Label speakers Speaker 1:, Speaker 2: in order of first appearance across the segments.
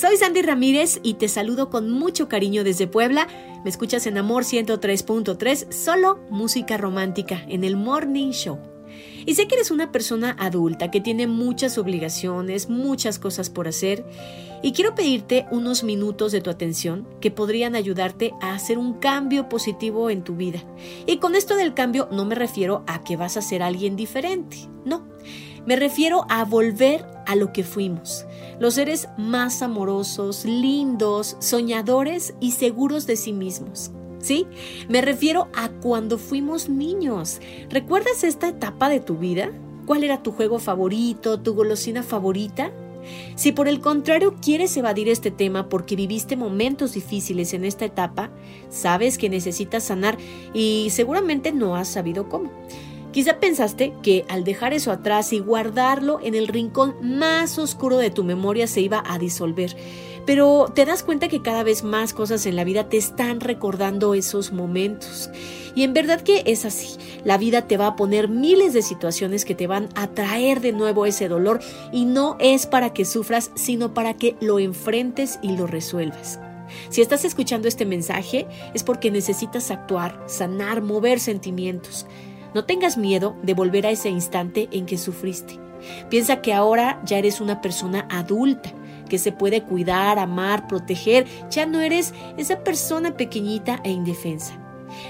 Speaker 1: Soy Sandy Ramírez y te saludo con mucho cariño desde Puebla. Me escuchas en Amor 103.3, solo música romántica, en el Morning Show. Y sé que eres una persona adulta que tiene muchas obligaciones, muchas cosas por hacer, y quiero pedirte unos minutos de tu atención que podrían ayudarte a hacer un cambio positivo en tu vida. Y con esto del cambio no me refiero a que vas a ser alguien diferente, no. Me refiero a volver a lo que fuimos, los seres más amorosos, lindos, soñadores y seguros de sí mismos. ¿Sí? Me refiero a cuando fuimos niños. ¿Recuerdas esta etapa de tu vida? ¿Cuál era tu juego favorito, tu golosina favorita? Si por el contrario quieres evadir este tema porque viviste momentos difíciles en esta etapa, sabes que necesitas sanar y seguramente no has sabido cómo. Quizá pensaste que al dejar eso atrás y guardarlo en el rincón más oscuro de tu memoria se iba a disolver, pero te das cuenta que cada vez más cosas en la vida te están recordando esos momentos. Y en verdad que es así. La vida te va a poner miles de situaciones que te van a traer de nuevo ese dolor y no es para que sufras, sino para que lo enfrentes y lo resuelvas. Si estás escuchando este mensaje es porque necesitas actuar, sanar, mover sentimientos. No tengas miedo de volver a ese instante en que sufriste. Piensa que ahora ya eres una persona adulta, que se puede cuidar, amar, proteger. Ya no eres esa persona pequeñita e indefensa.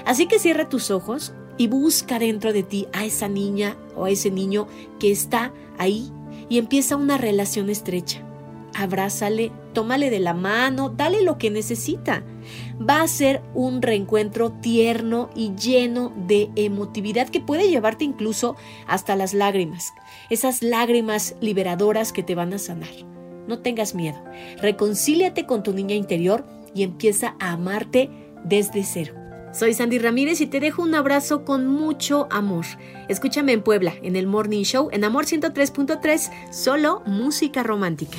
Speaker 1: Así que cierra tus ojos y busca dentro de ti a esa niña o a ese niño que está ahí y empieza una relación estrecha. Abrázale, tómale de la mano, dale lo que necesita va a ser un reencuentro tierno y lleno de emotividad que puede llevarte incluso hasta las lágrimas, esas lágrimas liberadoras que te van a sanar. No tengas miedo, reconcíliate con tu niña interior y empieza a amarte desde cero. Soy Sandy Ramírez y te dejo un abrazo con mucho amor. Escúchame en Puebla, en el Morning Show, en Amor 103.3, solo música romántica.